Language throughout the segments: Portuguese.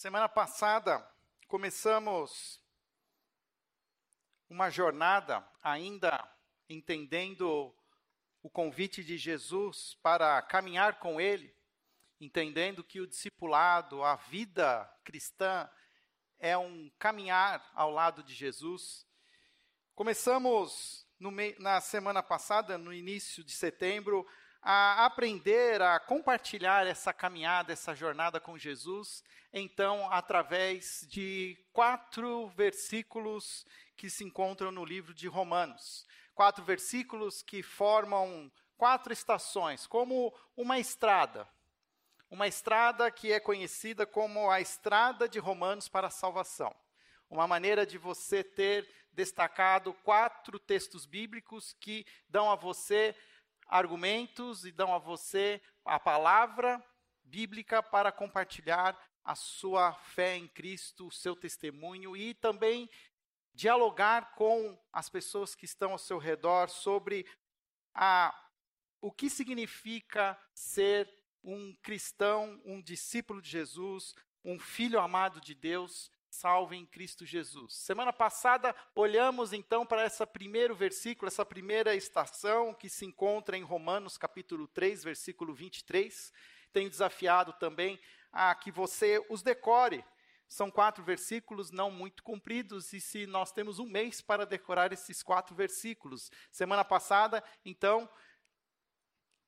Semana passada começamos uma jornada ainda entendendo o convite de Jesus para caminhar com Ele, entendendo que o discipulado, a vida cristã, é um caminhar ao lado de Jesus. Começamos no, na semana passada, no início de setembro, a aprender a compartilhar essa caminhada, essa jornada com Jesus, então, através de quatro versículos que se encontram no livro de Romanos. Quatro versículos que formam quatro estações, como uma estrada. Uma estrada que é conhecida como a estrada de Romanos para a salvação. Uma maneira de você ter destacado quatro textos bíblicos que dão a você argumentos e dão a você a palavra bíblica para compartilhar a sua fé em Cristo, o seu testemunho e também dialogar com as pessoas que estão ao seu redor sobre a, o que significa ser um cristão, um discípulo de Jesus, um filho amado de Deus salvo em Cristo Jesus. Semana passada olhamos então para esse primeiro versículo, essa primeira estação que se encontra em Romanos capítulo 3, versículo 23. Tenho desafiado também a que você os decore. São quatro versículos não muito compridos, e se nós temos um mês para decorar esses quatro versículos. Semana passada, então,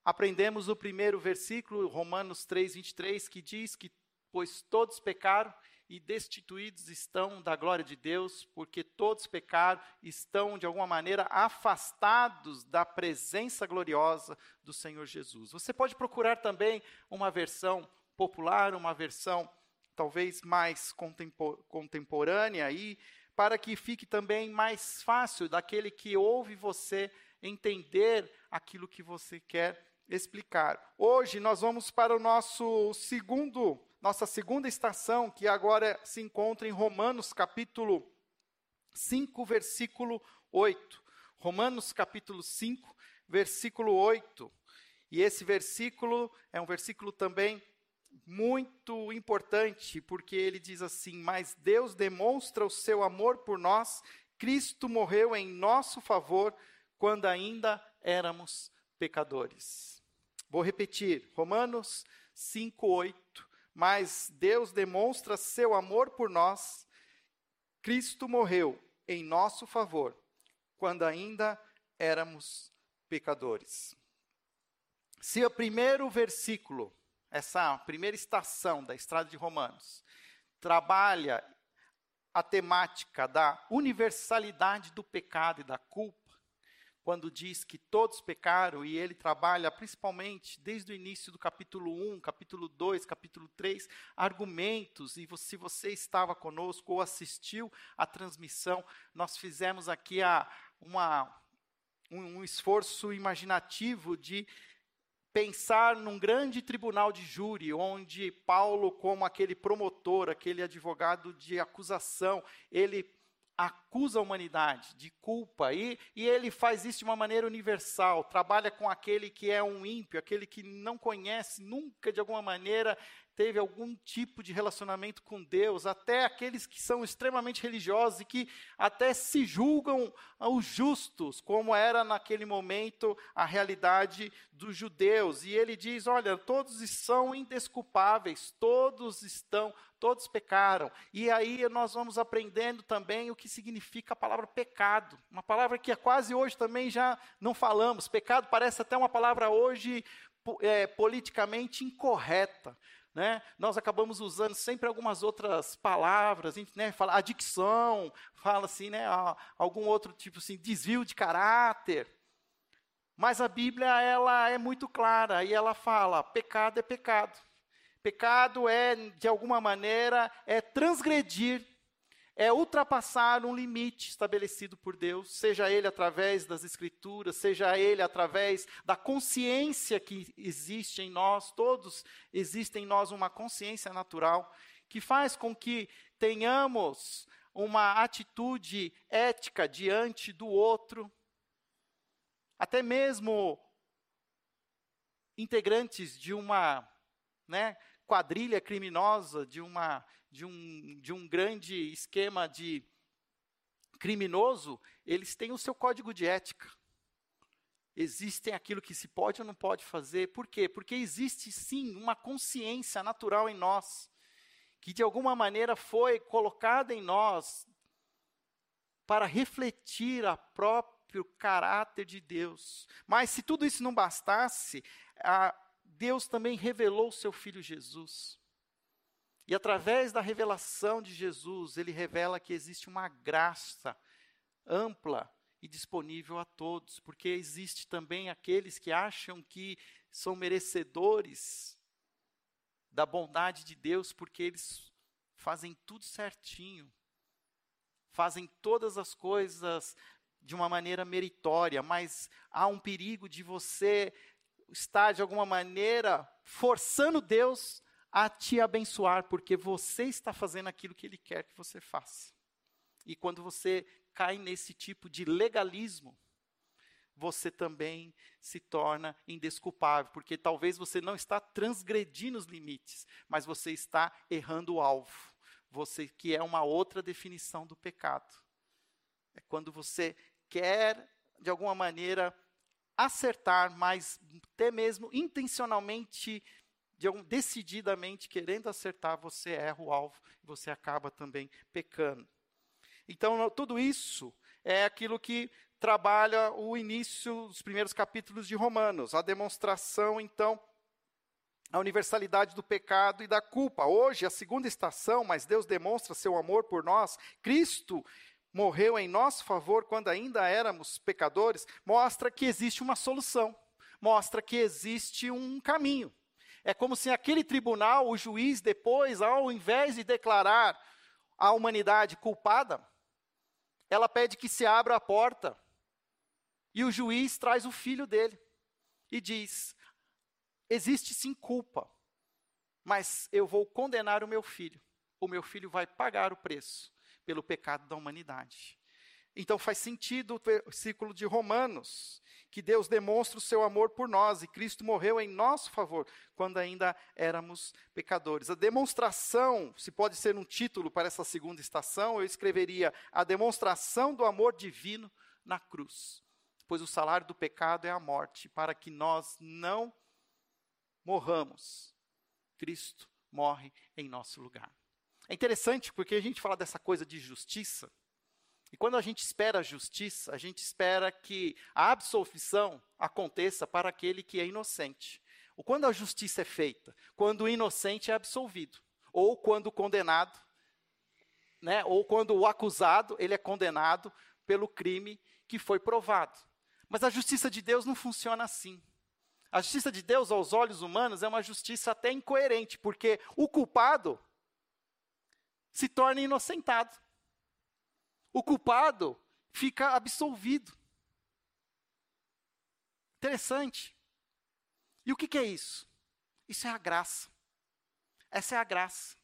aprendemos o primeiro versículo, Romanos 3, 23, que diz que, pois todos pecaram e destituídos estão da glória de Deus, porque todos pecaram, estão de alguma maneira afastados da presença gloriosa do Senhor Jesus. Você pode procurar também uma versão popular, uma versão talvez mais contemporânea aí, para que fique também mais fácil daquele que ouve você entender aquilo que você quer explicar. Hoje nós vamos para o nosso segundo nossa segunda estação, que agora se encontra em Romanos capítulo 5, versículo 8. Romanos capítulo 5, versículo 8. E esse versículo é um versículo também muito importante, porque ele diz assim: Mas Deus demonstra o seu amor por nós, Cristo morreu em nosso favor quando ainda éramos pecadores. Vou repetir, Romanos 5, 8 mas Deus demonstra seu amor por nós. Cristo morreu em nosso favor, quando ainda éramos pecadores. Se o primeiro versículo, essa primeira estação da estrada de Romanos, trabalha a temática da universalidade do pecado e da culpa, quando diz que todos pecaram, e ele trabalha principalmente desde o início do capítulo 1, capítulo 2, capítulo 3, argumentos, e se você estava conosco ou assistiu à transmissão, nós fizemos aqui a, uma, um, um esforço imaginativo de pensar num grande tribunal de júri, onde Paulo, como aquele promotor, aquele advogado de acusação, ele acusa a humanidade de culpa, e, e ele faz isso de uma maneira universal, trabalha com aquele que é um ímpio, aquele que não conhece, nunca de alguma maneira teve algum tipo de relacionamento com Deus, até aqueles que são extremamente religiosos e que até se julgam os justos, como era naquele momento a realidade dos judeus. E ele diz: olha, todos são indesculpáveis, todos estão todos pecaram. E aí nós vamos aprendendo também o que significa a palavra pecado. Uma palavra que quase hoje também já não falamos. Pecado parece até uma palavra hoje é, politicamente incorreta. Né? Nós acabamos usando sempre algumas outras palavras, né? fala adicção, fala assim, né? algum outro tipo assim, desvio de caráter. Mas a Bíblia ela é muito clara e ela fala: pecado é pecado. Pecado é, de alguma maneira, é transgredir, é ultrapassar um limite estabelecido por Deus, seja ele através das Escrituras, seja ele através da consciência que existe em nós, todos existem em nós uma consciência natural, que faz com que tenhamos uma atitude ética diante do outro, até mesmo integrantes de uma né, quadrilha criminosa, de uma, de um, de um grande esquema de criminoso, eles têm o seu código de ética. Existem aquilo que se pode ou não pode fazer. Por quê? Porque existe sim uma consciência natural em nós, que de alguma maneira foi colocada em nós para refletir a próprio caráter de Deus. Mas se tudo isso não bastasse, Deus também revelou o seu filho Jesus. E através da revelação de Jesus, ele revela que existe uma graça ampla e disponível a todos, porque existe também aqueles que acham que são merecedores da bondade de Deus, porque eles fazem tudo certinho, fazem todas as coisas de uma maneira meritória, mas há um perigo de você estar de alguma maneira forçando Deus a te abençoar, porque você está fazendo aquilo que Ele quer que você faça. E quando você cai nesse tipo de legalismo, você também se torna indesculpável, porque talvez você não está transgredindo os limites, mas você está errando o alvo. Você que é uma outra definição do pecado. É quando você quer de alguma maneira acertar, mas até mesmo intencionalmente de decididamente querendo acertar, você erra o alvo e você acaba também pecando. Então, tudo isso é aquilo que trabalha o início dos primeiros capítulos de Romanos, a demonstração, então, a universalidade do pecado e da culpa. Hoje, a segunda estação, mas Deus demonstra seu amor por nós. Cristo morreu em nosso favor quando ainda éramos pecadores, mostra que existe uma solução, mostra que existe um caminho. É como se aquele tribunal, o juiz, depois, ao invés de declarar a humanidade culpada, ela pede que se abra a porta. E o juiz traz o filho dele e diz: existe sim culpa, mas eu vou condenar o meu filho. O meu filho vai pagar o preço pelo pecado da humanidade. Então faz sentido o versículo de Romanos, que Deus demonstra o seu amor por nós e Cristo morreu em nosso favor quando ainda éramos pecadores. A demonstração, se pode ser um título para essa segunda estação, eu escreveria a demonstração do amor divino na cruz. Pois o salário do pecado é a morte, para que nós não morramos. Cristo morre em nosso lugar. É interessante porque a gente fala dessa coisa de justiça, e quando a gente espera a justiça, a gente espera que a absolvição aconteça para aquele que é inocente. Ou quando a justiça é feita? Quando o inocente é absolvido. Ou quando o condenado, né, ou quando o acusado, ele é condenado pelo crime que foi provado. Mas a justiça de Deus não funciona assim. A justiça de Deus aos olhos humanos é uma justiça até incoerente, porque o culpado se torna inocentado o culpado fica absolvido. Interessante. E o que, que é isso? Isso é a graça. Essa é a graça.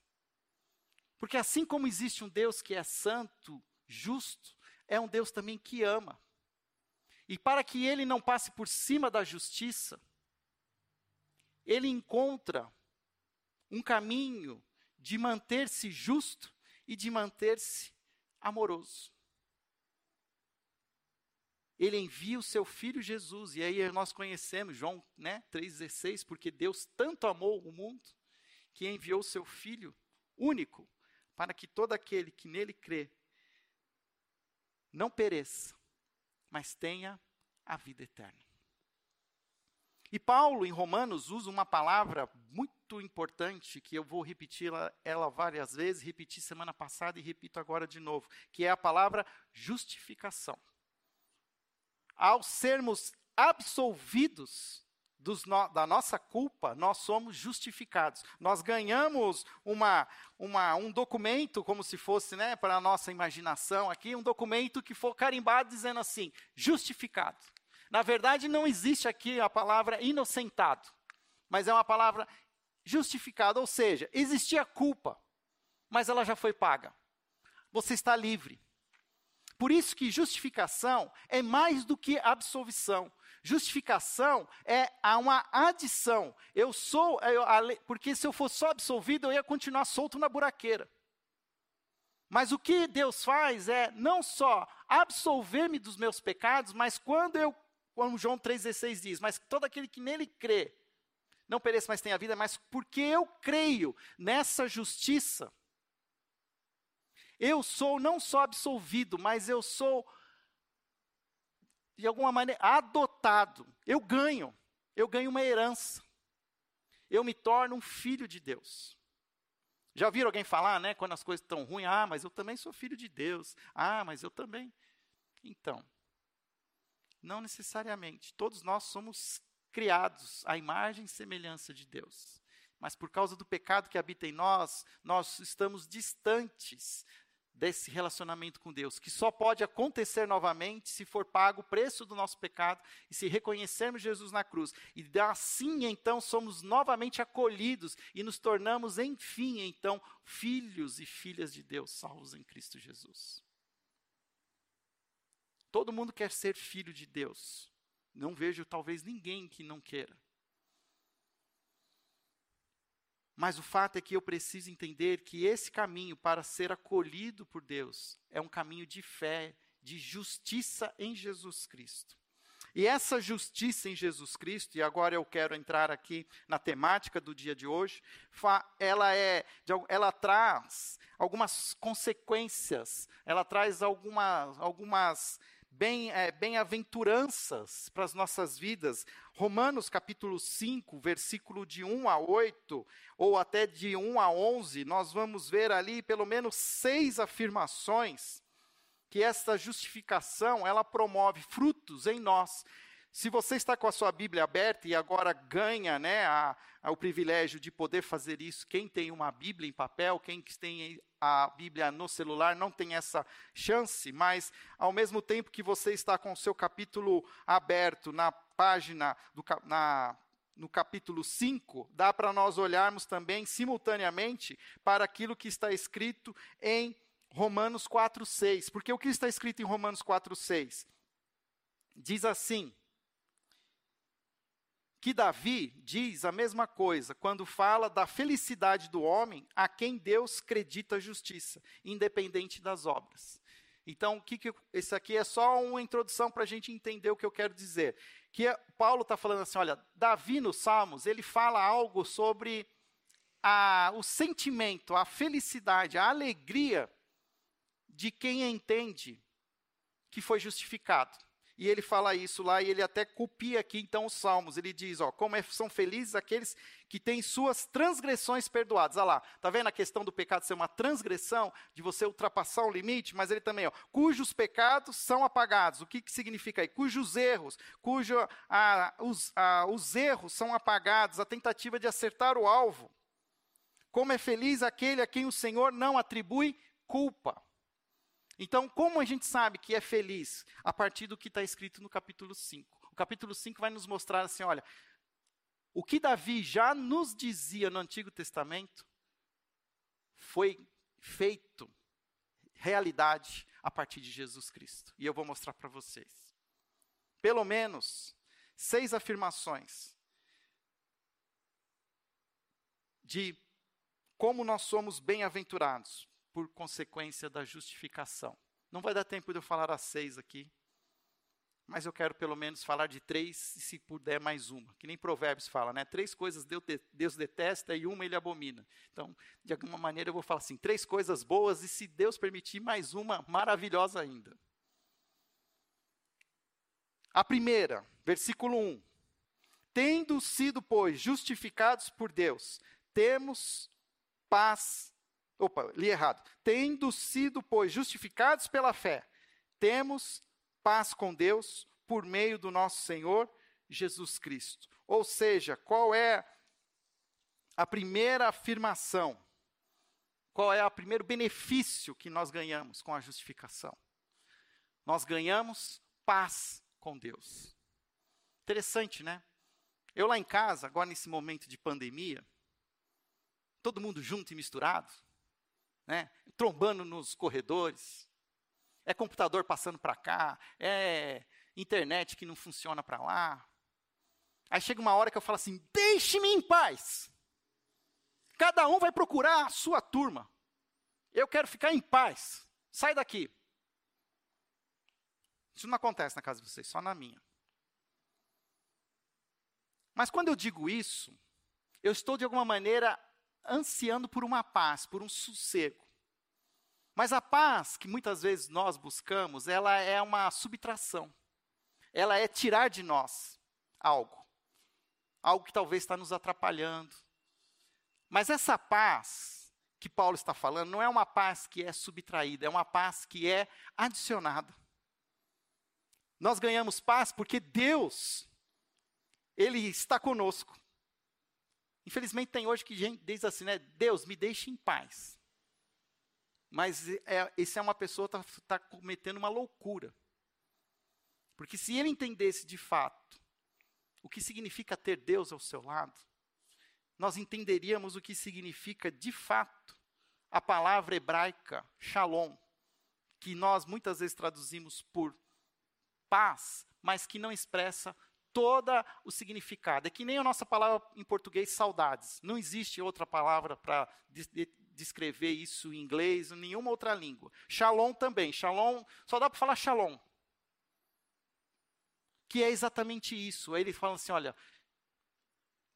Porque assim como existe um Deus que é santo, justo, é um Deus também que ama. E para que ele não passe por cima da justiça, ele encontra um caminho de manter-se justo e de manter-se amoroso. Ele envia o seu filho Jesus, e aí nós conhecemos João né, 3,16, porque Deus tanto amou o mundo que enviou o seu filho único, para que todo aquele que nele crê não pereça, mas tenha a vida eterna. E Paulo, em Romanos, usa uma palavra muito importante, que eu vou repetir ela, ela, várias vezes, repeti semana passada e repito agora de novo, que é a palavra justificação. Ao sermos absolvidos no, da nossa culpa, nós somos justificados. Nós ganhamos uma, uma, um documento, como se fosse né, para a nossa imaginação aqui, um documento que for carimbado dizendo assim: justificado. Na verdade, não existe aqui a palavra inocentado, mas é uma palavra justificada, ou seja, existia culpa, mas ela já foi paga. Você está livre. Por isso que justificação é mais do que absolvição. Justificação é uma adição. Eu sou, eu, porque se eu fosse só absolvido, eu ia continuar solto na buraqueira. Mas o que Deus faz é não só absolver-me dos meus pecados, mas quando eu, como João 3,16 diz, mas todo aquele que nele crê, não pereça, mas tenha vida, mas porque eu creio nessa justiça, eu sou não só absolvido, mas eu sou, de alguma maneira, adotado. Eu ganho, eu ganho uma herança. Eu me torno um filho de Deus. Já ouviram alguém falar, né, quando as coisas estão ruins? Ah, mas eu também sou filho de Deus. Ah, mas eu também. Então, não necessariamente. Todos nós somos criados à imagem e semelhança de Deus. Mas por causa do pecado que habita em nós, nós estamos distantes desse relacionamento com Deus, que só pode acontecer novamente se for pago o preço do nosso pecado e se reconhecermos Jesus na cruz. E assim, então, somos novamente acolhidos e nos tornamos, enfim, então, filhos e filhas de Deus, salvos em Cristo Jesus. Todo mundo quer ser filho de Deus. Não vejo talvez ninguém que não queira. Mas o fato é que eu preciso entender que esse caminho para ser acolhido por Deus é um caminho de fé, de justiça em Jesus Cristo. E essa justiça em Jesus Cristo, e agora eu quero entrar aqui na temática do dia de hoje, ela é, ela traz algumas consequências, ela traz algumas, algumas bem, é, bem-aventuranças para as nossas vidas. Romanos capítulo 5, versículo de 1 a 8, ou até de 1 a 11, nós vamos ver ali pelo menos seis afirmações que esta justificação, ela promove frutos em nós. Se você está com a sua Bíblia aberta e agora ganha né, a, a, o privilégio de poder fazer isso, quem tem uma Bíblia em papel, quem tem a Bíblia no celular, não tem essa chance, mas ao mesmo tempo que você está com o seu capítulo aberto na página, do, na, no capítulo 5, dá para nós olharmos também simultaneamente para aquilo que está escrito em Romanos 4,6. Porque o que está escrito em Romanos 4,6? Diz assim: que Davi diz a mesma coisa quando fala da felicidade do homem a quem Deus acredita justiça, independente das obras. Então, que, que aqui é só uma introdução para a gente entender o que eu quero dizer. Que é, Paulo está falando assim, olha, Davi nos Salmos ele fala algo sobre a, o sentimento, a felicidade, a alegria de quem entende que foi justificado. E ele fala isso lá e ele até copia aqui então os salmos. Ele diz, ó, como é, são felizes aqueles que têm suas transgressões perdoadas. Olha lá, tá vendo a questão do pecado ser uma transgressão, de você ultrapassar o limite, mas ele também, ó, cujos pecados são apagados. O que, que significa aí? Cujos erros, cujo, os, os erros são apagados, a tentativa de acertar o alvo. Como é feliz aquele a quem o Senhor não atribui culpa. Então, como a gente sabe que é feliz? A partir do que está escrito no capítulo 5. O capítulo 5 vai nos mostrar assim: olha, o que Davi já nos dizia no Antigo Testamento foi feito realidade a partir de Jesus Cristo. E eu vou mostrar para vocês. Pelo menos seis afirmações de como nós somos bem-aventurados por consequência da justificação. Não vai dar tempo de eu falar as seis aqui, mas eu quero pelo menos falar de três, e se puder mais uma. Que nem Provérbios fala, né? Três coisas Deus detesta e uma ele abomina. Então, de alguma maneira eu vou falar assim, três coisas boas e se Deus permitir mais uma maravilhosa ainda. A primeira, versículo 1. Tendo sido, pois, justificados por Deus, temos paz Opa, li errado. Tendo sido, pois, justificados pela fé, temos paz com Deus por meio do nosso Senhor Jesus Cristo. Ou seja, qual é a primeira afirmação? Qual é o primeiro benefício que nós ganhamos com a justificação? Nós ganhamos paz com Deus. Interessante, né? Eu lá em casa, agora nesse momento de pandemia, todo mundo junto e misturado, né? trombando nos corredores, é computador passando para cá, é internet que não funciona para lá. Aí chega uma hora que eu falo assim: deixe-me em paz. Cada um vai procurar a sua turma. eu quero ficar em paz. Sai daqui. Isso não acontece na casa de vocês, só na minha. Mas quando eu digo isso, eu estou de alguma maneira ansiando por uma paz, por um sossego. Mas a paz que muitas vezes nós buscamos, ela é uma subtração. Ela é tirar de nós algo. Algo que talvez está nos atrapalhando. Mas essa paz que Paulo está falando não é uma paz que é subtraída, é uma paz que é adicionada. Nós ganhamos paz porque Deus ele está conosco. Infelizmente tem hoje que gente diz assim, né? Deus, me deixe em paz. Mas é, esse é uma pessoa que está tá cometendo uma loucura. Porque se ele entendesse de fato o que significa ter Deus ao seu lado, nós entenderíamos o que significa de fato a palavra hebraica shalom, que nós muitas vezes traduzimos por paz, mas que não expressa todo o significado. É que nem a nossa palavra em português, saudades. Não existe outra palavra para descrever isso em inglês, nenhuma outra língua. Shalom também. Shalom, só dá para falar shalom. Que é exatamente isso. Aí ele fala assim: olha,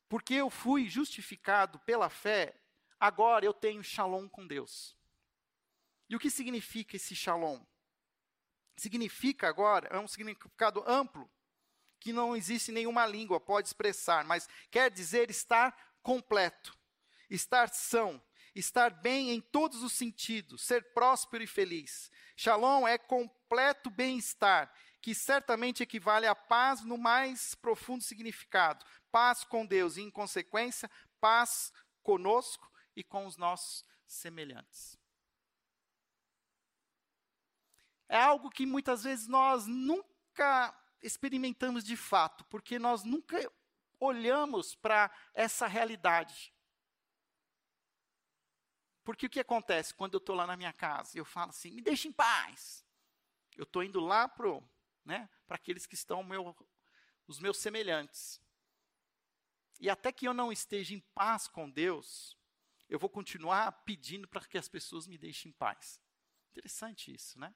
porque eu fui justificado pela fé, agora eu tenho shalom com Deus. E o que significa esse shalom? Significa agora, é um significado amplo que não existe nenhuma língua pode expressar, mas quer dizer estar completo, estar são, estar bem em todos os sentidos, ser próspero e feliz. Shalom é completo bem-estar, que certamente equivale à paz no mais profundo significado. Paz com Deus e, em consequência, paz conosco e com os nossos semelhantes. É algo que muitas vezes nós nunca experimentamos de fato, porque nós nunca olhamos para essa realidade. Porque o que acontece quando eu estou lá na minha casa? Eu falo assim, me deixe em paz. Eu estou indo lá para né, aqueles que estão meu, os meus semelhantes. E até que eu não esteja em paz com Deus, eu vou continuar pedindo para que as pessoas me deixem em paz. Interessante isso, né?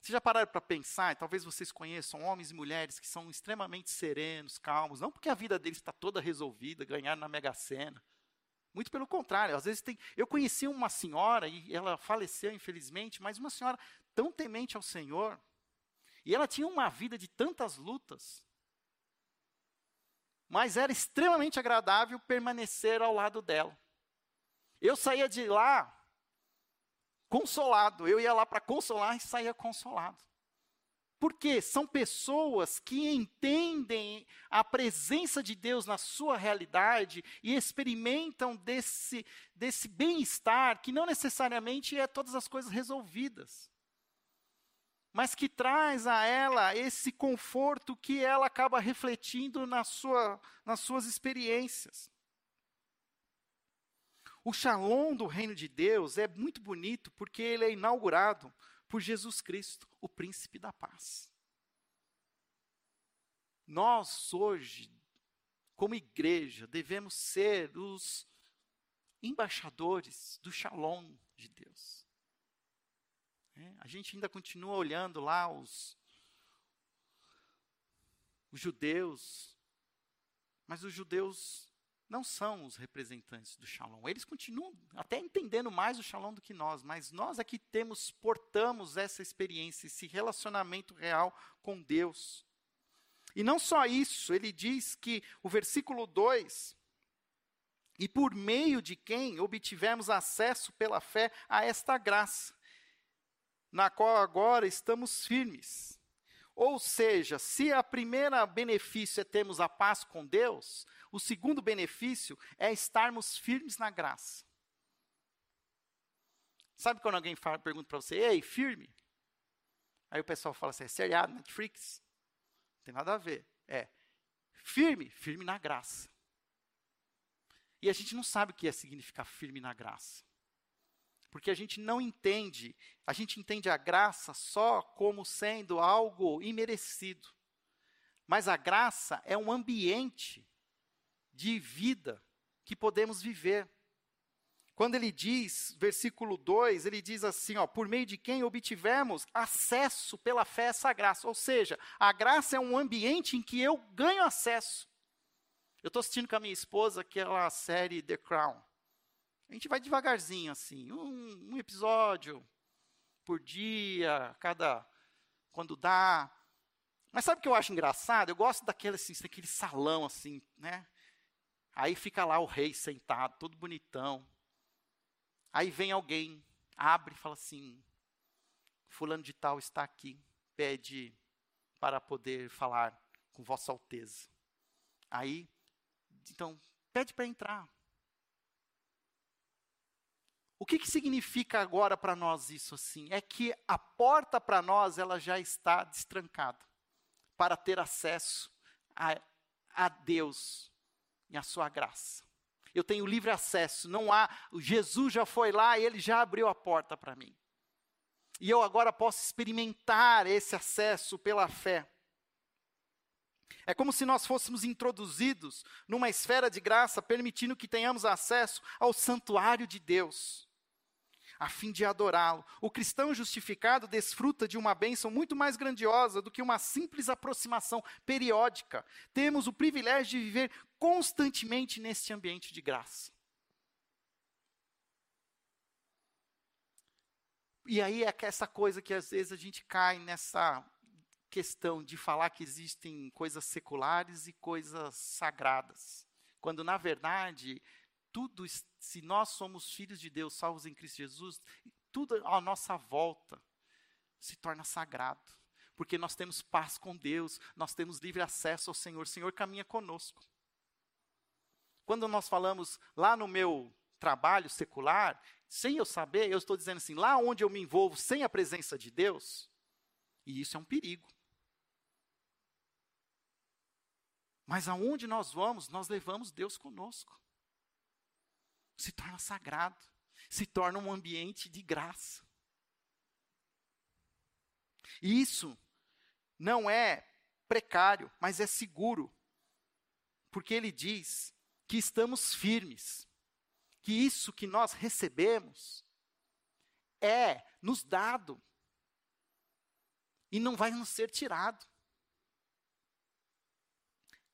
Vocês já pararam para pensar, e talvez vocês conheçam homens e mulheres que são extremamente serenos, calmos, não porque a vida deles está toda resolvida, ganharam na Mega Sena. Muito pelo contrário, às vezes tem. Eu conheci uma senhora, e ela faleceu, infelizmente, mas uma senhora tão temente ao Senhor, e ela tinha uma vida de tantas lutas, mas era extremamente agradável permanecer ao lado dela. Eu saía de lá consolado. Eu ia lá para consolar e saía consolado. Porque são pessoas que entendem a presença de Deus na sua realidade e experimentam desse, desse bem-estar que não necessariamente é todas as coisas resolvidas, mas que traz a ela esse conforto que ela acaba refletindo na sua, nas suas experiências. O shalom do reino de Deus é muito bonito porque ele é inaugurado por Jesus Cristo, o príncipe da paz. Nós hoje, como igreja, devemos ser os embaixadores do shalom de Deus. É, a gente ainda continua olhando lá os, os judeus, mas os judeus não são os representantes do Shalom. Eles continuam até entendendo mais o Shalom do que nós, mas nós aqui temos, portamos essa experiência, esse relacionamento real com Deus. E não só isso, ele diz que o versículo 2 e por meio de quem obtivemos acesso pela fé a esta graça, na qual agora estamos firmes. Ou seja, se a primeira benefício é termos a paz com Deus, o segundo benefício é estarmos firmes na graça. Sabe quando alguém fala, pergunta para você, ei, firme? Aí o pessoal fala assim, é seriado, Netflix? Não tem nada a ver. É, firme, firme na graça. E a gente não sabe o que é significar firme na graça. Porque a gente não entende, a gente entende a graça só como sendo algo imerecido. Mas a graça é um ambiente de vida que podemos viver. quando ele diz, versículo 2, ele diz assim, ó, por meio de quem obtivemos acesso pela fé a essa graça. Ou seja, a graça é um ambiente em que eu ganho acesso. Eu estou assistindo com a minha esposa aquela série The Crown. A gente vai devagarzinho, assim, um, um episódio por dia, cada quando dá. Mas sabe o que eu acho engraçado? Eu gosto daquele, assim, daquele salão, assim, né? Aí fica lá o rei sentado, todo bonitão. Aí vem alguém, abre e fala assim: Fulano de Tal está aqui, pede para poder falar com Vossa Alteza. Aí, então, pede para entrar. O que, que significa agora para nós isso assim? É que a porta para nós ela já está destrancada para ter acesso a, a Deus e a sua graça eu tenho livre acesso, não há, Jesus já foi lá e ele já abriu a porta para mim. E eu agora posso experimentar esse acesso pela fé. É como se nós fôssemos introduzidos numa esfera de graça, permitindo que tenhamos acesso ao santuário de Deus a fim de adorá-lo. O cristão justificado desfruta de uma bênção muito mais grandiosa do que uma simples aproximação periódica. Temos o privilégio de viver constantemente neste ambiente de graça. E aí é essa coisa que às vezes a gente cai nessa questão de falar que existem coisas seculares e coisas sagradas. Quando, na verdade, tudo, se nós somos filhos de Deus, salvos em Cristo Jesus, tudo à nossa volta se torna sagrado. Porque nós temos paz com Deus, nós temos livre acesso ao Senhor, o Senhor caminha conosco. Quando nós falamos lá no meu trabalho secular, sem eu saber, eu estou dizendo assim, lá onde eu me envolvo sem a presença de Deus, e isso é um perigo. Mas aonde nós vamos, nós levamos Deus conosco se torna sagrado, se torna um ambiente de graça. E isso não é precário, mas é seguro, porque ele diz que estamos firmes, que isso que nós recebemos é nos dado e não vai nos ser tirado.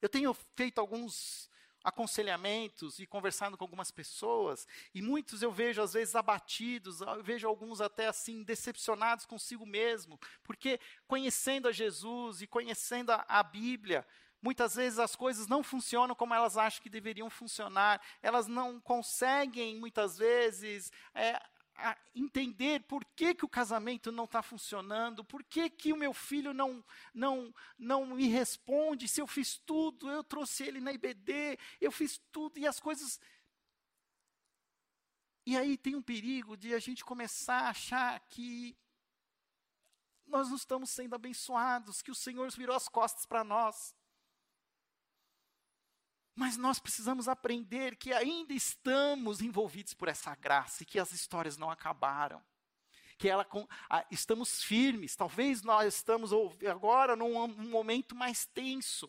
Eu tenho feito alguns aconselhamentos e conversando com algumas pessoas, e muitos eu vejo às vezes abatidos, vejo alguns até assim decepcionados consigo mesmo, porque conhecendo a Jesus e conhecendo a, a Bíblia, muitas vezes as coisas não funcionam como elas acham que deveriam funcionar, elas não conseguem muitas vezes é, a entender por que, que o casamento não está funcionando, por que, que o meu filho não, não, não me responde, se eu fiz tudo, eu trouxe ele na IBD, eu fiz tudo, e as coisas. E aí tem um perigo de a gente começar a achar que nós não estamos sendo abençoados, que o Senhor virou as costas para nós. Mas nós precisamos aprender que ainda estamos envolvidos por essa graça e que as histórias não acabaram. Que ela, estamos firmes, talvez nós estamos agora num, num momento mais tenso.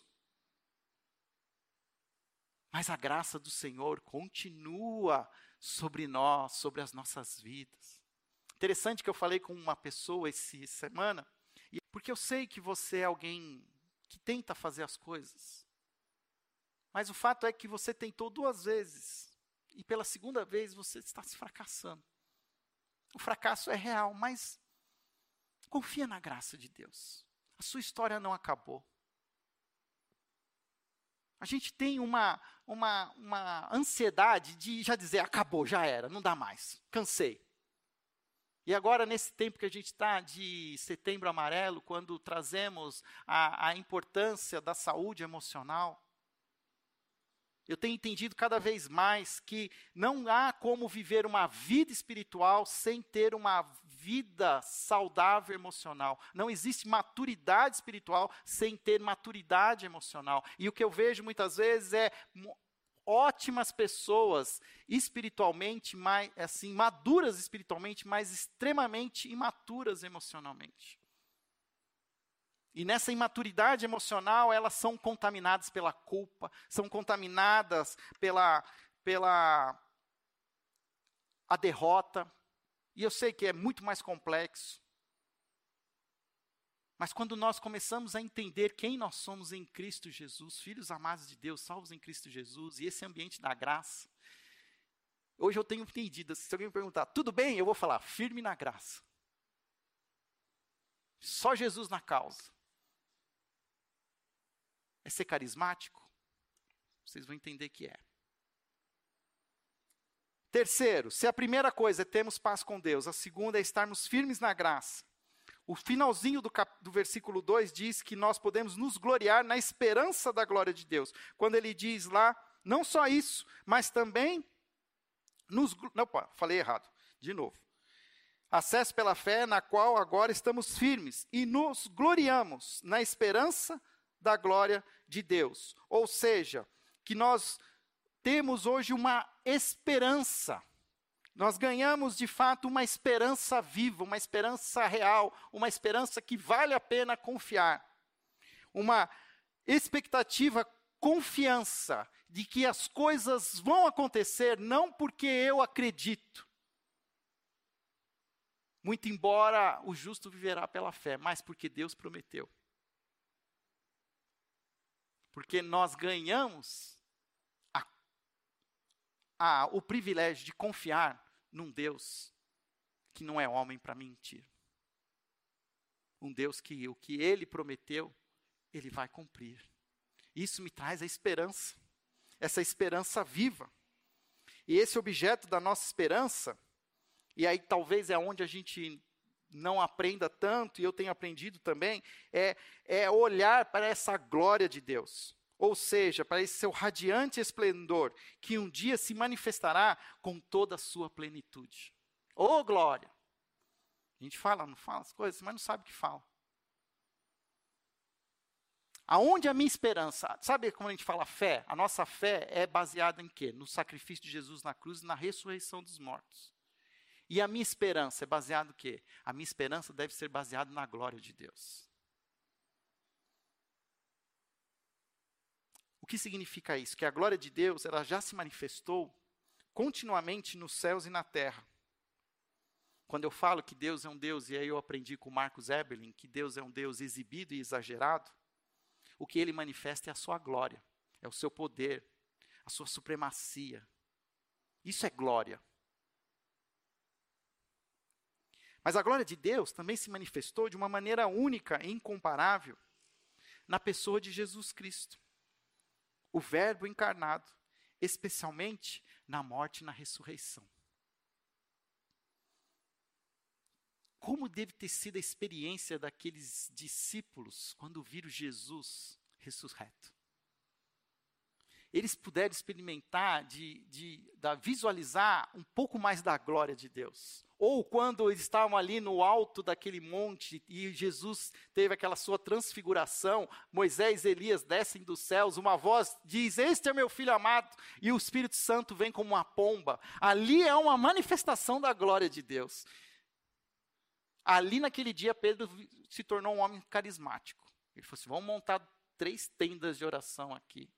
Mas a graça do Senhor continua sobre nós, sobre as nossas vidas. Interessante que eu falei com uma pessoa essa semana, porque eu sei que você é alguém que tenta fazer as coisas mas o fato é que você tentou duas vezes e pela segunda vez você está se fracassando. O fracasso é real, mas confia na graça de Deus. A sua história não acabou. A gente tem uma, uma, uma ansiedade de já dizer, acabou, já era, não dá mais, cansei. E agora, nesse tempo que a gente está de setembro amarelo, quando trazemos a, a importância da saúde emocional, eu tenho entendido cada vez mais que não há como viver uma vida espiritual sem ter uma vida saudável emocional. Não existe maturidade espiritual sem ter maturidade emocional. E o que eu vejo muitas vezes é ótimas pessoas espiritualmente, mais assim, maduras espiritualmente, mas extremamente imaturas emocionalmente. E nessa imaturidade emocional, elas são contaminadas pela culpa, são contaminadas pela, pela a derrota, e eu sei que é muito mais complexo. Mas quando nós começamos a entender quem nós somos em Cristo Jesus, filhos amados de Deus, salvos em Cristo Jesus, e esse ambiente da graça, hoje eu tenho entendido, se alguém me perguntar, tudo bem? Eu vou falar, firme na graça. Só Jesus na causa. É ser carismático? Vocês vão entender que é. Terceiro, se a primeira coisa é termos paz com Deus, a segunda é estarmos firmes na graça. O finalzinho do, cap, do versículo 2 diz que nós podemos nos gloriar na esperança da glória de Deus. Quando ele diz lá, não só isso, mas também nos. Não, opa, falei errado. De novo. Acesso pela fé, na qual agora estamos firmes e nos gloriamos na esperança da glória de Deus. Ou seja, que nós temos hoje uma esperança nós ganhamos de fato uma esperança viva, uma esperança real, uma esperança que vale a pena confiar. Uma expectativa, confiança de que as coisas vão acontecer não porque eu acredito. Muito embora o justo viverá pela fé, mas porque Deus prometeu. Porque nós ganhamos a, a, o privilégio de confiar num Deus que não é homem para mentir. Um Deus que o que ele prometeu, ele vai cumprir. Isso me traz a esperança, essa esperança viva. E esse objeto da nossa esperança, e aí talvez é onde a gente não aprenda tanto, e eu tenho aprendido também, é, é olhar para essa glória de Deus. Ou seja, para esse seu radiante esplendor, que um dia se manifestará com toda a sua plenitude. Ô oh, glória! A gente fala, não fala as coisas, mas não sabe o que fala. Aonde a minha esperança? Sabe como a gente fala fé? A nossa fé é baseada em quê? No sacrifício de Jesus na cruz e na ressurreição dos mortos. E a minha esperança é baseada no quê? A minha esperança deve ser baseada na glória de Deus. O que significa isso? Que a glória de Deus ela já se manifestou continuamente nos céus e na terra. Quando eu falo que Deus é um Deus, e aí eu aprendi com Marcos Eberlin, que Deus é um Deus exibido e exagerado, o que ele manifesta é a sua glória, é o seu poder, a sua supremacia. Isso é glória. Mas a glória de Deus também se manifestou de uma maneira única e incomparável na pessoa de Jesus Cristo o Verbo encarnado, especialmente na morte e na ressurreição. Como deve ter sido a experiência daqueles discípulos quando viram Jesus ressurreto? Eles puderam experimentar, de, de, de visualizar um pouco mais da glória de Deus. Ou quando eles estavam ali no alto daquele monte e Jesus teve aquela sua transfiguração, Moisés e Elias descem dos céus, uma voz diz: Este é meu filho amado, e o Espírito Santo vem como uma pomba. Ali é uma manifestação da glória de Deus. Ali naquele dia, Pedro se tornou um homem carismático. Ele falou assim: vamos montar três tendas de oração aqui.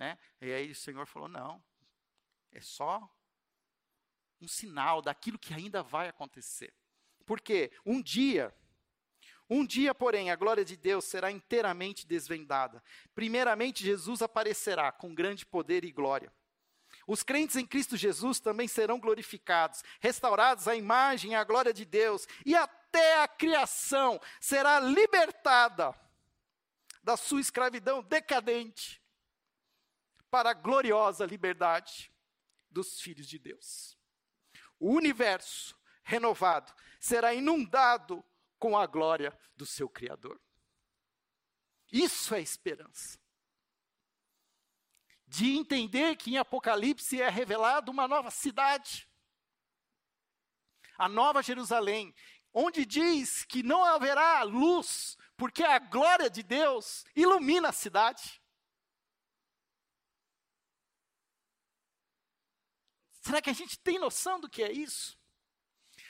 Né? E aí o Senhor falou: não, é só um sinal daquilo que ainda vai acontecer. Porque um dia, um dia, porém, a glória de Deus será inteiramente desvendada. Primeiramente, Jesus aparecerá com grande poder e glória. Os crentes em Cristo Jesus também serão glorificados, restaurados à imagem e à glória de Deus, e até a criação será libertada da sua escravidão decadente para a gloriosa liberdade dos filhos de Deus o universo renovado será inundado com a glória do seu Criador. Isso é esperança. De entender que em Apocalipse é revelado uma nova cidade, a nova Jerusalém, onde diz que não haverá luz, porque a glória de Deus ilumina a cidade. Será que a gente tem noção do que é isso?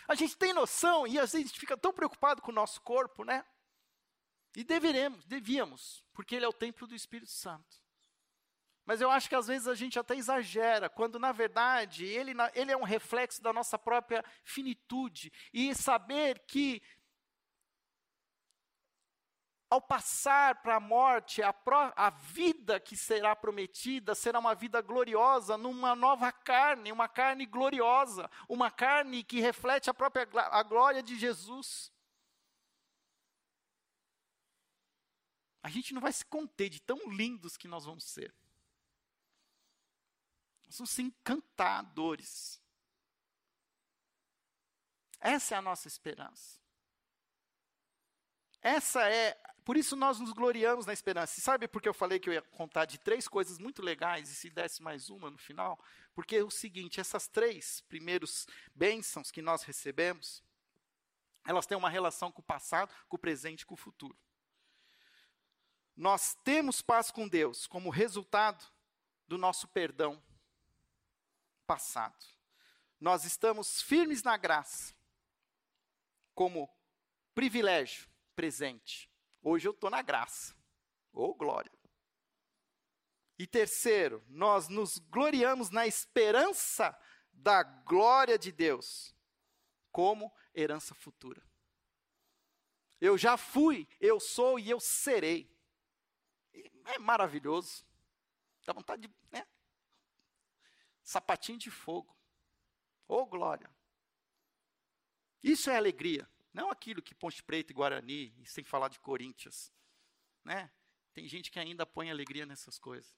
A gente tem noção e às vezes a gente fica tão preocupado com o nosso corpo, né? E deveremos, devíamos, porque ele é o templo do Espírito Santo. Mas eu acho que às vezes a gente até exagera, quando na verdade ele, ele é um reflexo da nossa própria finitude. E saber que ao passar para a morte, a, vida que será prometida será uma vida gloriosa numa nova carne, uma carne gloriosa, uma carne que reflete a própria a glória de Jesus. A gente não vai se conter de tão lindos que nós vamos ser. Nós vamos ser encantadores. Essa é a nossa esperança. Essa é por isso nós nos gloriamos na esperança. E sabe por que eu falei que eu ia contar de três coisas muito legais e se desse mais uma no final? Porque é o seguinte, essas três primeiros bênçãos que nós recebemos, elas têm uma relação com o passado, com o presente e com o futuro. Nós temos paz com Deus como resultado do nosso perdão passado. Nós estamos firmes na graça como privilégio presente. Hoje eu estou na graça. Ô oh, glória. E terceiro, nós nos gloriamos na esperança da glória de Deus como herança futura. Eu já fui, eu sou e eu serei. É maravilhoso. Dá vontade de. Né? Sapatinho de fogo. Ô oh, glória. Isso é alegria. Não aquilo que Ponte Preta e Guarani, e sem falar de Corinthians. Né? Tem gente que ainda põe alegria nessas coisas.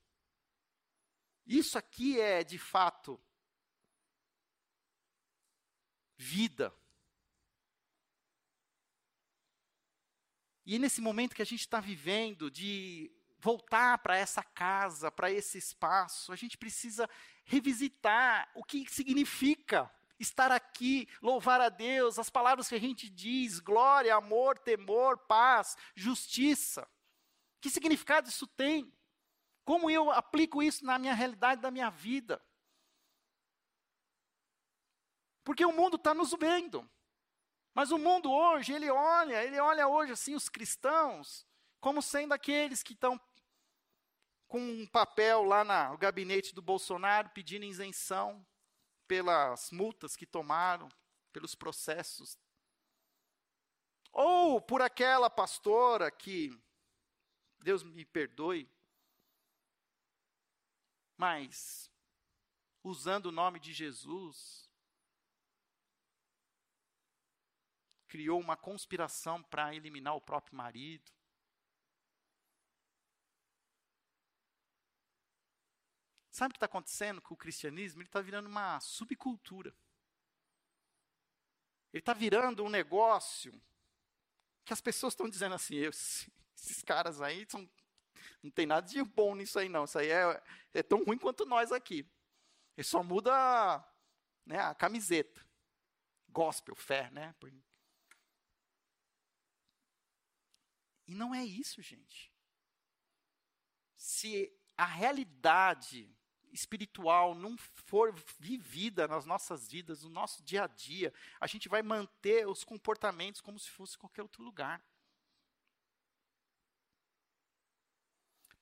Isso aqui é, de fato, vida. E nesse momento que a gente está vivendo, de voltar para essa casa, para esse espaço, a gente precisa revisitar o que significa estar aqui, louvar a Deus, as palavras que a gente diz, glória, amor, temor, paz, justiça. Que significado isso tem? Como eu aplico isso na minha realidade da minha vida? Porque o mundo está nos vendo. Mas o mundo hoje, ele olha, ele olha hoje assim os cristãos como sendo aqueles que estão com um papel lá no gabinete do Bolsonaro pedindo isenção pelas multas que tomaram, pelos processos. Ou por aquela pastora que, Deus me perdoe, mas, usando o nome de Jesus, criou uma conspiração para eliminar o próprio marido. Sabe o que está acontecendo com o cristianismo? Ele está virando uma subcultura. Ele está virando um negócio que as pessoas estão dizendo assim: esses caras aí são, não tem nada de bom nisso aí, não. Isso aí é, é tão ruim quanto nós aqui. Ele só muda né, a camiseta. Gospel, fé, né? E não é isso, gente. Se a realidade espiritual não for vivida nas nossas vidas, no nosso dia a dia, a gente vai manter os comportamentos como se fosse qualquer outro lugar.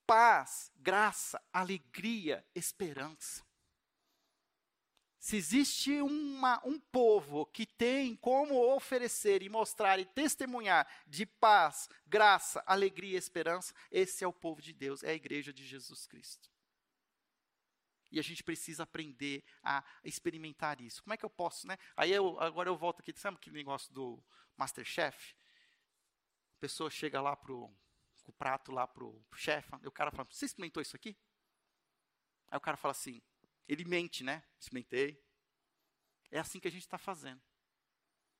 Paz, graça, alegria, esperança. Se existe uma, um povo que tem como oferecer e mostrar e testemunhar de paz, graça, alegria e esperança, esse é o povo de Deus, é a igreja de Jesus Cristo. E a gente precisa aprender a experimentar isso. Como é que eu posso, né? Aí eu, agora eu volto aqui, sabe aquele negócio do Masterchef? A pessoa chega lá pro com o prato lá pro, pro chefe, e o cara fala: "Você experimentou isso aqui?" Aí o cara fala assim: ele mente, né? Experimentei. É assim que a gente está fazendo.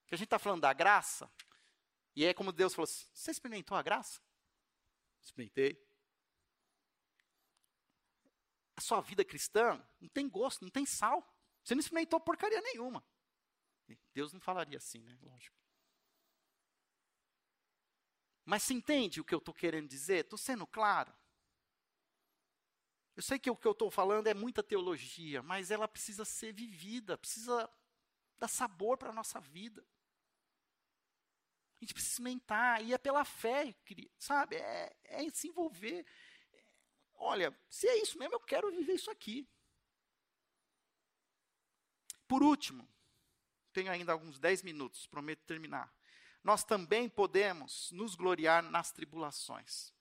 Que a gente está falando da graça, e é como Deus falou assim: Você experimentou a graça? Experimentei a sua vida cristã não tem gosto, não tem sal. Você não experimentou porcaria nenhuma. Deus não falaria assim, né? Lógico. Mas você entende o que eu estou querendo dizer? Estou sendo claro. Eu sei que o que eu estou falando é muita teologia, mas ela precisa ser vivida, precisa dar sabor para a nossa vida. A gente precisa experimentar, e é pela fé, sabe? É, é se envolver. Olha, se é isso mesmo, eu quero viver isso aqui. Por último, tenho ainda alguns 10 minutos, prometo terminar. Nós também podemos nos gloriar nas tribulações.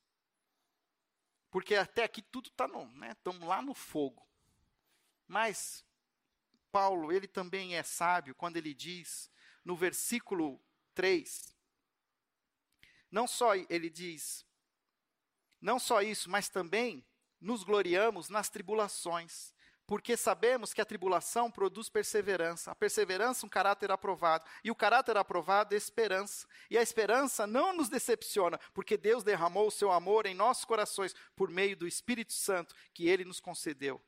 Porque até aqui tudo está no, né? Estamos lá no fogo. Mas Paulo, ele também é sábio quando ele diz no versículo 3, não só ele diz, não só isso, mas também nos gloriamos nas tribulações, porque sabemos que a tribulação produz perseverança, a perseverança um caráter aprovado, e o caráter aprovado é esperança. E a esperança não nos decepciona, porque Deus derramou o seu amor em nossos corações por meio do Espírito Santo que ele nos concedeu.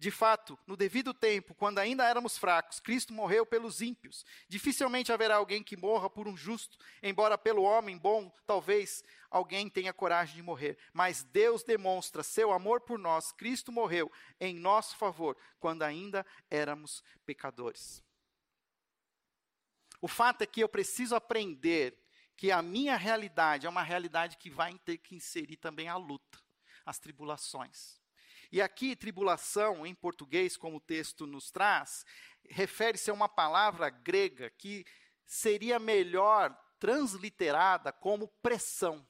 De fato, no devido tempo, quando ainda éramos fracos, Cristo morreu pelos ímpios. Dificilmente haverá alguém que morra por um justo, embora pelo homem bom, talvez alguém tenha coragem de morrer. Mas Deus demonstra seu amor por nós. Cristo morreu em nosso favor, quando ainda éramos pecadores. O fato é que eu preciso aprender que a minha realidade é uma realidade que vai ter que inserir também a luta, as tribulações. E aqui, tribulação, em português, como o texto nos traz, refere-se a uma palavra grega que seria melhor transliterada como pressão.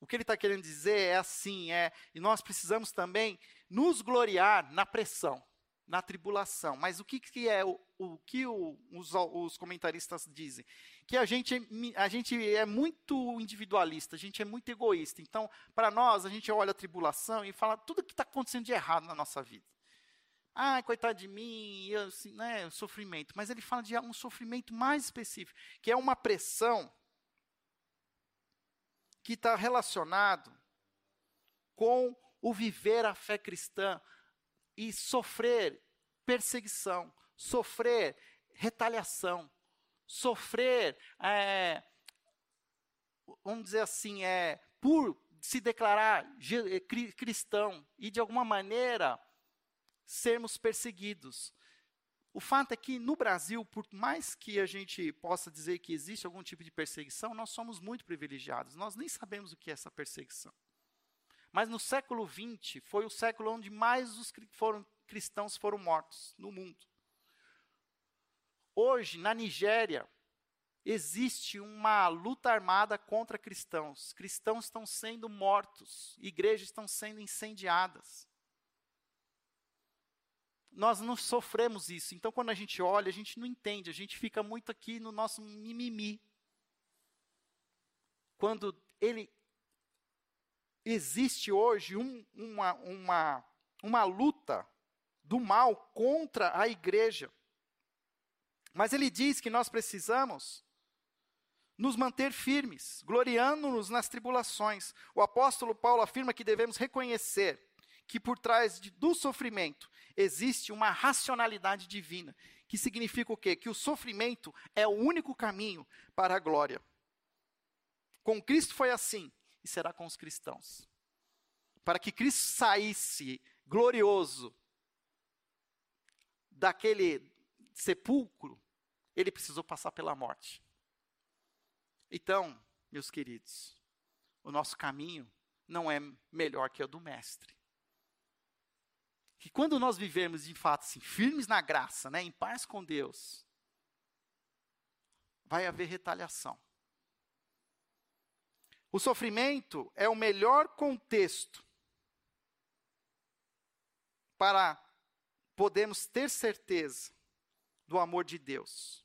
O que ele está querendo dizer é assim, é, e nós precisamos também nos gloriar na pressão na tribulação. Mas o que, que é o, o que o, os, os, comentaristas dizem? Que a gente, a gente é muito individualista, a gente é muito egoísta. Então, para nós, a gente olha a tribulação e fala tudo que está acontecendo de errado na nossa vida. Ah, coitado de mim, eu, assim, né, sofrimento. Mas ele fala de um sofrimento mais específico, que é uma pressão que está relacionado com o viver a fé cristã, e sofrer perseguição, sofrer retaliação, sofrer, é, vamos dizer assim, é, por se declarar é, cristão e de alguma maneira sermos perseguidos. O fato é que no Brasil, por mais que a gente possa dizer que existe algum tipo de perseguição, nós somos muito privilegiados. Nós nem sabemos o que é essa perseguição. Mas no século XX foi o século onde mais os foram, cristãos foram mortos no mundo. Hoje, na Nigéria, existe uma luta armada contra cristãos. Cristãos estão sendo mortos, igrejas estão sendo incendiadas. Nós não sofremos isso. Então, quando a gente olha, a gente não entende, a gente fica muito aqui no nosso mimimi. Quando ele existe hoje um, uma, uma, uma luta do mal contra a igreja. Mas ele diz que nós precisamos nos manter firmes, gloriando-nos nas tribulações. O apóstolo Paulo afirma que devemos reconhecer que por trás de, do sofrimento existe uma racionalidade divina, que significa o quê? Que o sofrimento é o único caminho para a glória. Com Cristo foi assim e será com os cristãos. Para que Cristo saísse glorioso daquele sepulcro, ele precisou passar pela morte. Então, meus queridos, o nosso caminho não é melhor que o do Mestre. Que quando nós vivemos de fato assim, firmes na graça, né, em paz com Deus, vai haver retaliação. O sofrimento é o melhor contexto para podermos ter certeza do amor de Deus.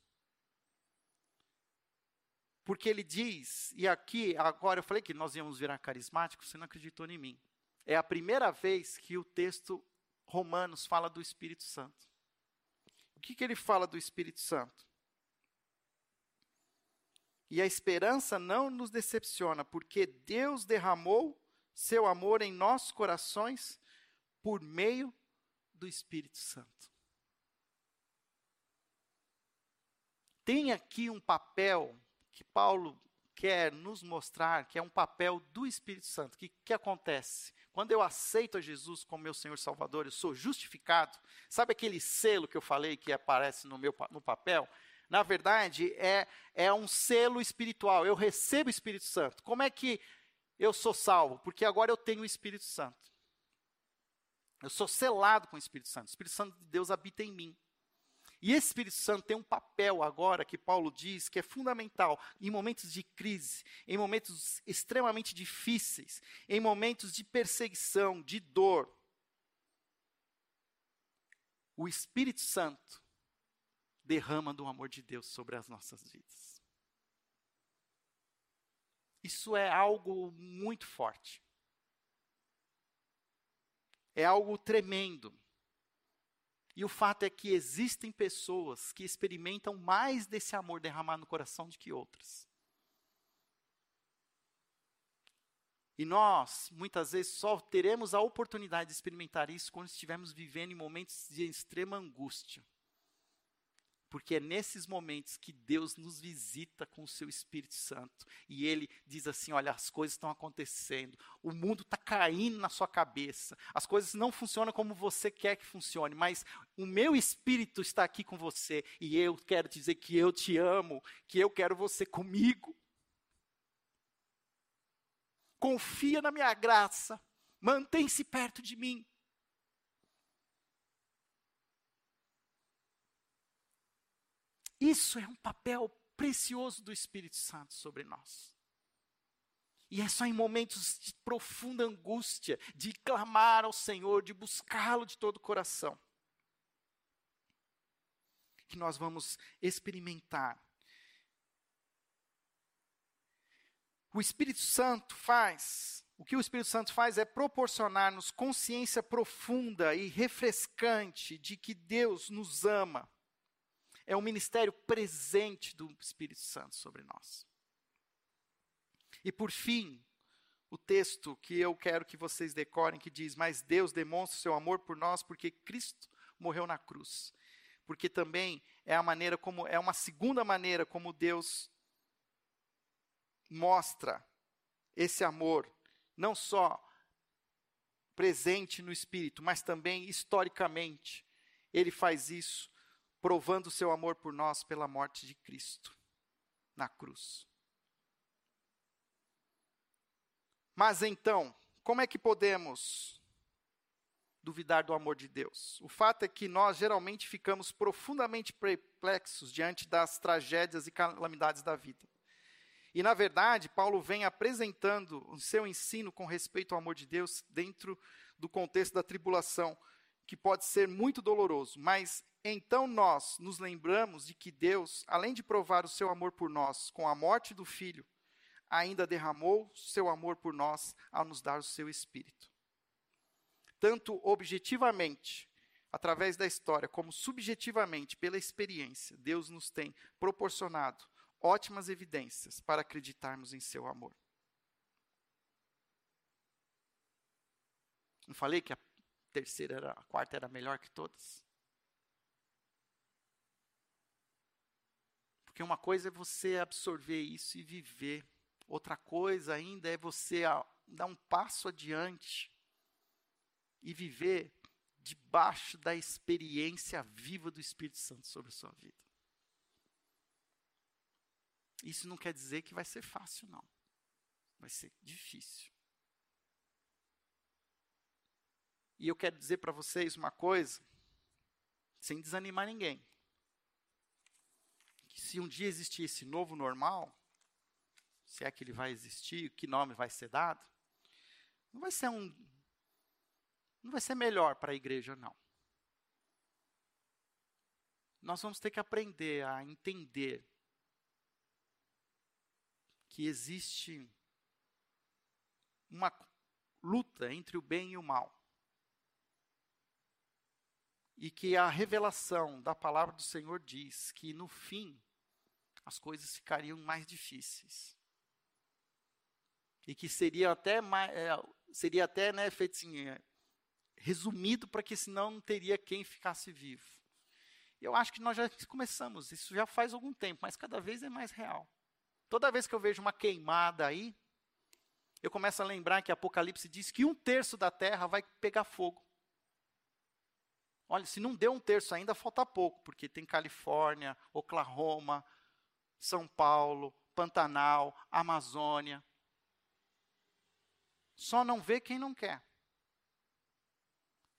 Porque ele diz, e aqui, agora eu falei que nós íamos virar carismáticos, você não acreditou em mim. É a primeira vez que o texto Romanos fala do Espírito Santo. O que, que ele fala do Espírito Santo? E a esperança não nos decepciona, porque Deus derramou seu amor em nossos corações por meio do Espírito Santo. Tem aqui um papel que Paulo quer nos mostrar, que é um papel do Espírito Santo. O que, que acontece? Quando eu aceito a Jesus como meu Senhor Salvador, eu sou justificado. Sabe aquele selo que eu falei que aparece no meu no papel? na verdade, é, é um selo espiritual. Eu recebo o Espírito Santo. Como é que eu sou salvo? Porque agora eu tenho o Espírito Santo. Eu sou selado com o Espírito Santo. O Espírito Santo de Deus habita em mim. E esse Espírito Santo tem um papel agora que Paulo diz que é fundamental em momentos de crise, em momentos extremamente difíceis, em momentos de perseguição, de dor. O Espírito Santo derrama do amor de Deus sobre as nossas vidas. Isso é algo muito forte. É algo tremendo. E o fato é que existem pessoas que experimentam mais desse amor derramado no coração do que outras. E nós, muitas vezes, só teremos a oportunidade de experimentar isso quando estivermos vivendo em momentos de extrema angústia. Porque é nesses momentos que Deus nos visita com o seu Espírito Santo. E ele diz assim: olha, as coisas estão acontecendo, o mundo está caindo na sua cabeça, as coisas não funcionam como você quer que funcione, mas o meu Espírito está aqui com você. E eu quero te dizer que eu te amo, que eu quero você comigo. Confia na minha graça, mantém-se perto de mim. Isso é um papel precioso do Espírito Santo sobre nós. E é só em momentos de profunda angústia, de clamar ao Senhor, de buscá-lo de todo o coração, que nós vamos experimentar. O Espírito Santo faz, o que o Espírito Santo faz é proporcionar-nos consciência profunda e refrescante de que Deus nos ama é o ministério presente do Espírito Santo sobre nós. E por fim, o texto que eu quero que vocês decorem, que diz: Mas Deus demonstra o seu amor por nós porque Cristo morreu na cruz. Porque também é a maneira como, é uma segunda maneira como Deus mostra esse amor, não só presente no Espírito, mas também historicamente. Ele faz isso provando seu amor por nós pela morte de Cristo na cruz. Mas então, como é que podemos duvidar do amor de Deus? O fato é que nós geralmente ficamos profundamente perplexos diante das tragédias e calamidades da vida. E, na verdade, Paulo vem apresentando o seu ensino com respeito ao amor de Deus dentro do contexto da tribulação, que pode ser muito doloroso, mas então nós nos lembramos de que Deus, além de provar o seu amor por nós com a morte do filho, ainda derramou seu amor por nós ao nos dar o seu espírito. Tanto objetivamente, através da história, como subjetivamente, pela experiência, Deus nos tem proporcionado ótimas evidências para acreditarmos em seu amor. Não falei que a terceira era, a quarta era melhor que todas? Porque uma coisa é você absorver isso e viver, outra coisa ainda é você dar um passo adiante e viver debaixo da experiência viva do Espírito Santo sobre a sua vida. Isso não quer dizer que vai ser fácil, não. Vai ser difícil. E eu quero dizer para vocês uma coisa, sem desanimar ninguém se um dia existir esse novo normal, se é que ele vai existir, que nome vai ser dado, não vai ser um não vai ser melhor para a igreja não. Nós vamos ter que aprender a entender que existe uma luta entre o bem e o mal. E que a revelação da palavra do Senhor diz que no fim as coisas ficariam mais difíceis. E que seria até mais, é, seria até né, feito assim, é, resumido para que senão não teria quem ficasse vivo. Eu acho que nós já começamos, isso já faz algum tempo, mas cada vez é mais real. Toda vez que eu vejo uma queimada aí, eu começo a lembrar que Apocalipse diz que um terço da terra vai pegar fogo. Olha, se não deu um terço ainda, falta pouco, porque tem Califórnia, Oklahoma, são Paulo, Pantanal, Amazônia. Só não vê quem não quer.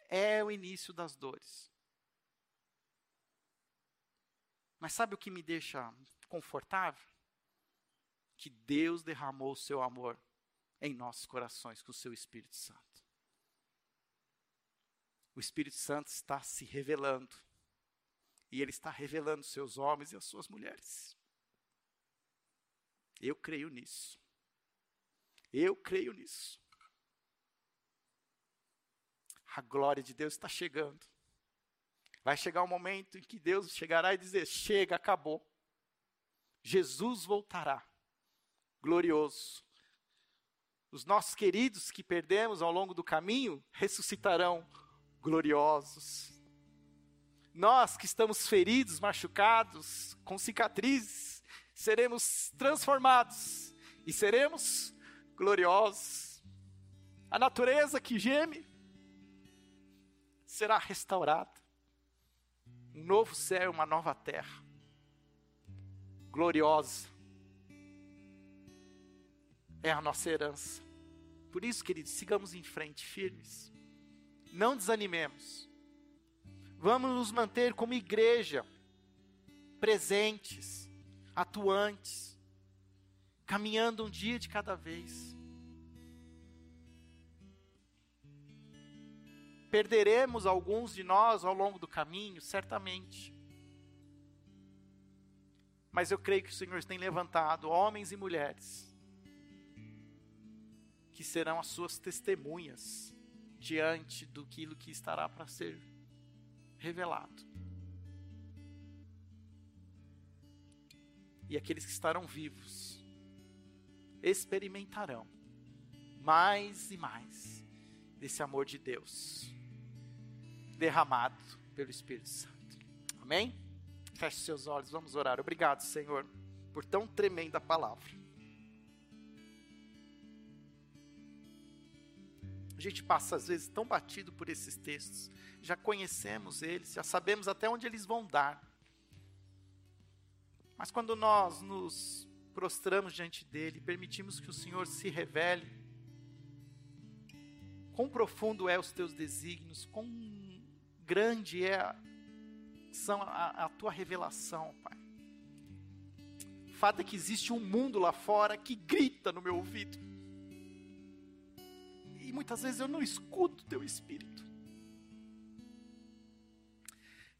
É o início das dores. Mas sabe o que me deixa confortável? Que Deus derramou o seu amor em nossos corações com o seu Espírito Santo. O Espírito Santo está se revelando. E ele está revelando seus homens e as suas mulheres. Eu creio nisso. Eu creio nisso. A glória de Deus está chegando. Vai chegar um momento em que Deus chegará e dizer: chega, acabou. Jesus voltará, glorioso. Os nossos queridos que perdemos ao longo do caminho ressuscitarão gloriosos. Nós que estamos feridos, machucados, com cicatrizes, seremos transformados e seremos gloriosos. A natureza que geme será restaurada. Um novo céu, uma nova terra. Gloriosa. É a nossa herança. Por isso, queridos, sigamos em frente, firmes. Não desanimemos. Vamos nos manter como igreja, presentes, atuantes, caminhando um dia de cada vez. Perderemos alguns de nós ao longo do caminho, certamente. Mas eu creio que o Senhor tem levantado homens e mulheres que serão as suas testemunhas diante do que estará para ser revelado. E aqueles que estarão vivos experimentarão mais e mais desse amor de Deus derramado pelo Espírito Santo. Amém? Feche seus olhos, vamos orar. Obrigado, Senhor, por tão tremenda palavra. A gente passa às vezes tão batido por esses textos, já conhecemos eles, já sabemos até onde eles vão dar. Mas quando nós nos prostramos diante dele, permitimos que o Senhor se revele, quão profundo é os teus desígnios, quão grande é são a, a tua revelação, Pai. O fato é que existe um mundo lá fora que grita no meu ouvido. E muitas vezes eu não escuto teu espírito.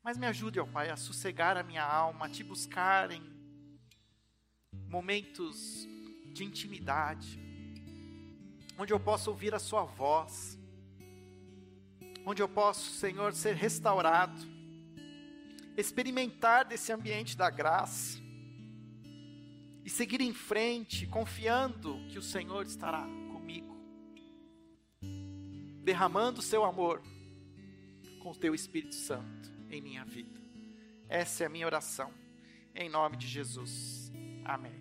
Mas me ajude, ó Pai, a sossegar a minha alma, a te buscar em momentos de intimidade, onde eu possa ouvir a Sua voz, onde eu posso, Senhor, ser restaurado, experimentar desse ambiente da graça e seguir em frente, confiando que o Senhor estará derramando o seu amor com o teu Espírito Santo em minha vida. Essa é a minha oração, em nome de Jesus. Amém.